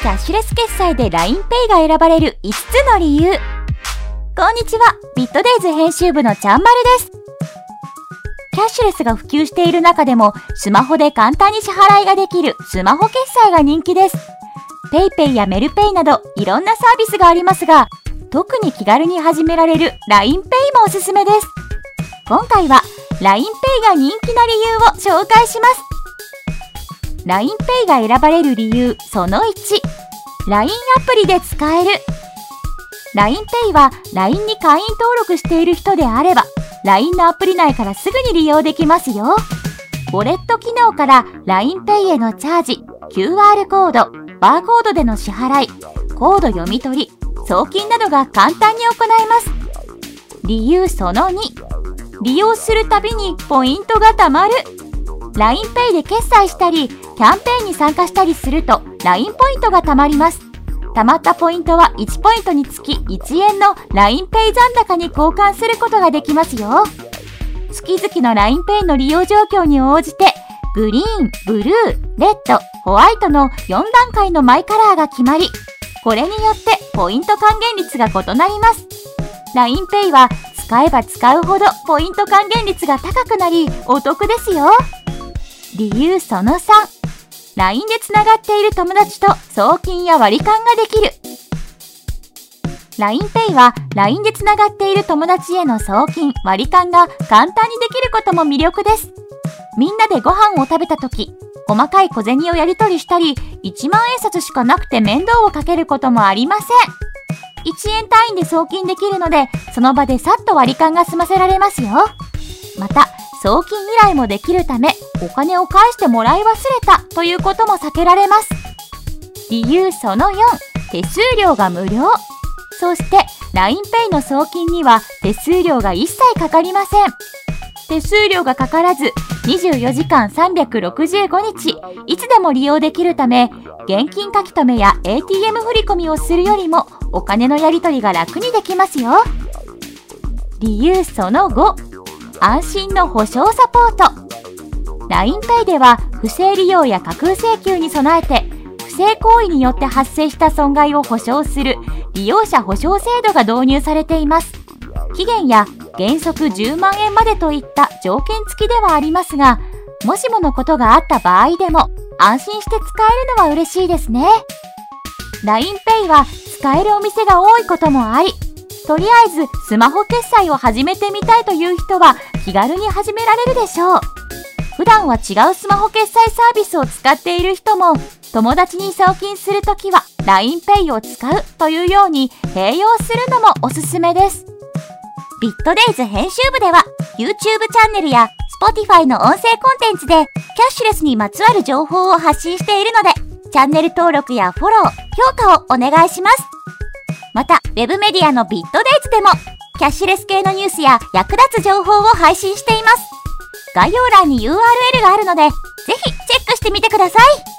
キャッシュレス決済で LINEPay が選ばれる5つの理由。こんにちは、ビットデイズ編集部のちゃんまるです。キャッシュレスが普及している中でも、スマホで簡単に支払いができるスマホ決済が人気です。PayPay やメルペイなどいろんなサービスがありますが、特に気軽に始められる LINEPay もおすすめです。今回は LINEPay が人気な理由を紹介します。L i n e イが選ばれる理由その1 LINE アプリで使える。LINEPay は LINE に会員登録している人であれば LINE のアプリ内からすぐに利用できますよ。ウォレット機能から LINEPay へのチャージ QR コードバーコードでの支払いコード読み取り送金などが簡単に行えます。理由その2利用するたびにポイントが貯まる。LINEPay で決済したり、キャンペーンに参加したりすると LINE ポイントが貯まります。貯まったポイントは1ポイントにつき1円の LINEPay 残高に交換することができますよ。月々の LINEPay の利用状況に応じて、グリーン、ブルー、レッド、ホワイトの4段階のマイカラーが決まり、これによってポイント還元率が異なります。LINEPay は使えば使うほどポイント還元率が高くなりお得ですよ。理由その3 LINE でつながっている友達と送金や割り勘ができる LINEPay は LINE でつながっている友達への送金、割り勘が簡単にできることも魅力です。みんなでご飯を食べた時、細かい小銭をやり取りしたり、1万円札しかなくて面倒をかけることもありません。1円単位で送金できるので、その場でさっと割り勘が済ませられますよ。また、送金依頼もできるため、お金を返してもらい忘れたということも避けられます。理由その4、手数料が無料。そして LINEPay の送金には手数料が一切かかりません。手数料がかからず24時間365日いつでも利用できるため現金書き留めや ATM 振込をするよりもお金のやり取りが楽にできますよ。理由その5安心の保証サポート。LINEPay では不正利用や架空請求に備えて不正行為によって発生した損害を保証する利用者保証制度が導入されています。期限や原則10万円までといった条件付きではありますがもしものことがあった場合でも安心して使えるのは嬉しいですね。LINEPay は使えるお店が多いこともありとりあえずスマホ決済を始めてみたいという人は気軽に始められるでしょう。普段は違うスマホ決済サービスを使っている人も友達に送金するときは LINEPay を使うというように併用するのもおすすめです。ビットデイズ編集部では YouTube チャンネルや Spotify の音声コンテンツでキャッシュレスにまつわる情報を発信しているのでチャンネル登録やフォロー、評価をお願いします。また、ウェブメディアのビットデイズでも、キャッシュレス系のニュースや役立つ情報を配信しています。概要欄に URL があるので、ぜひチェックしてみてください。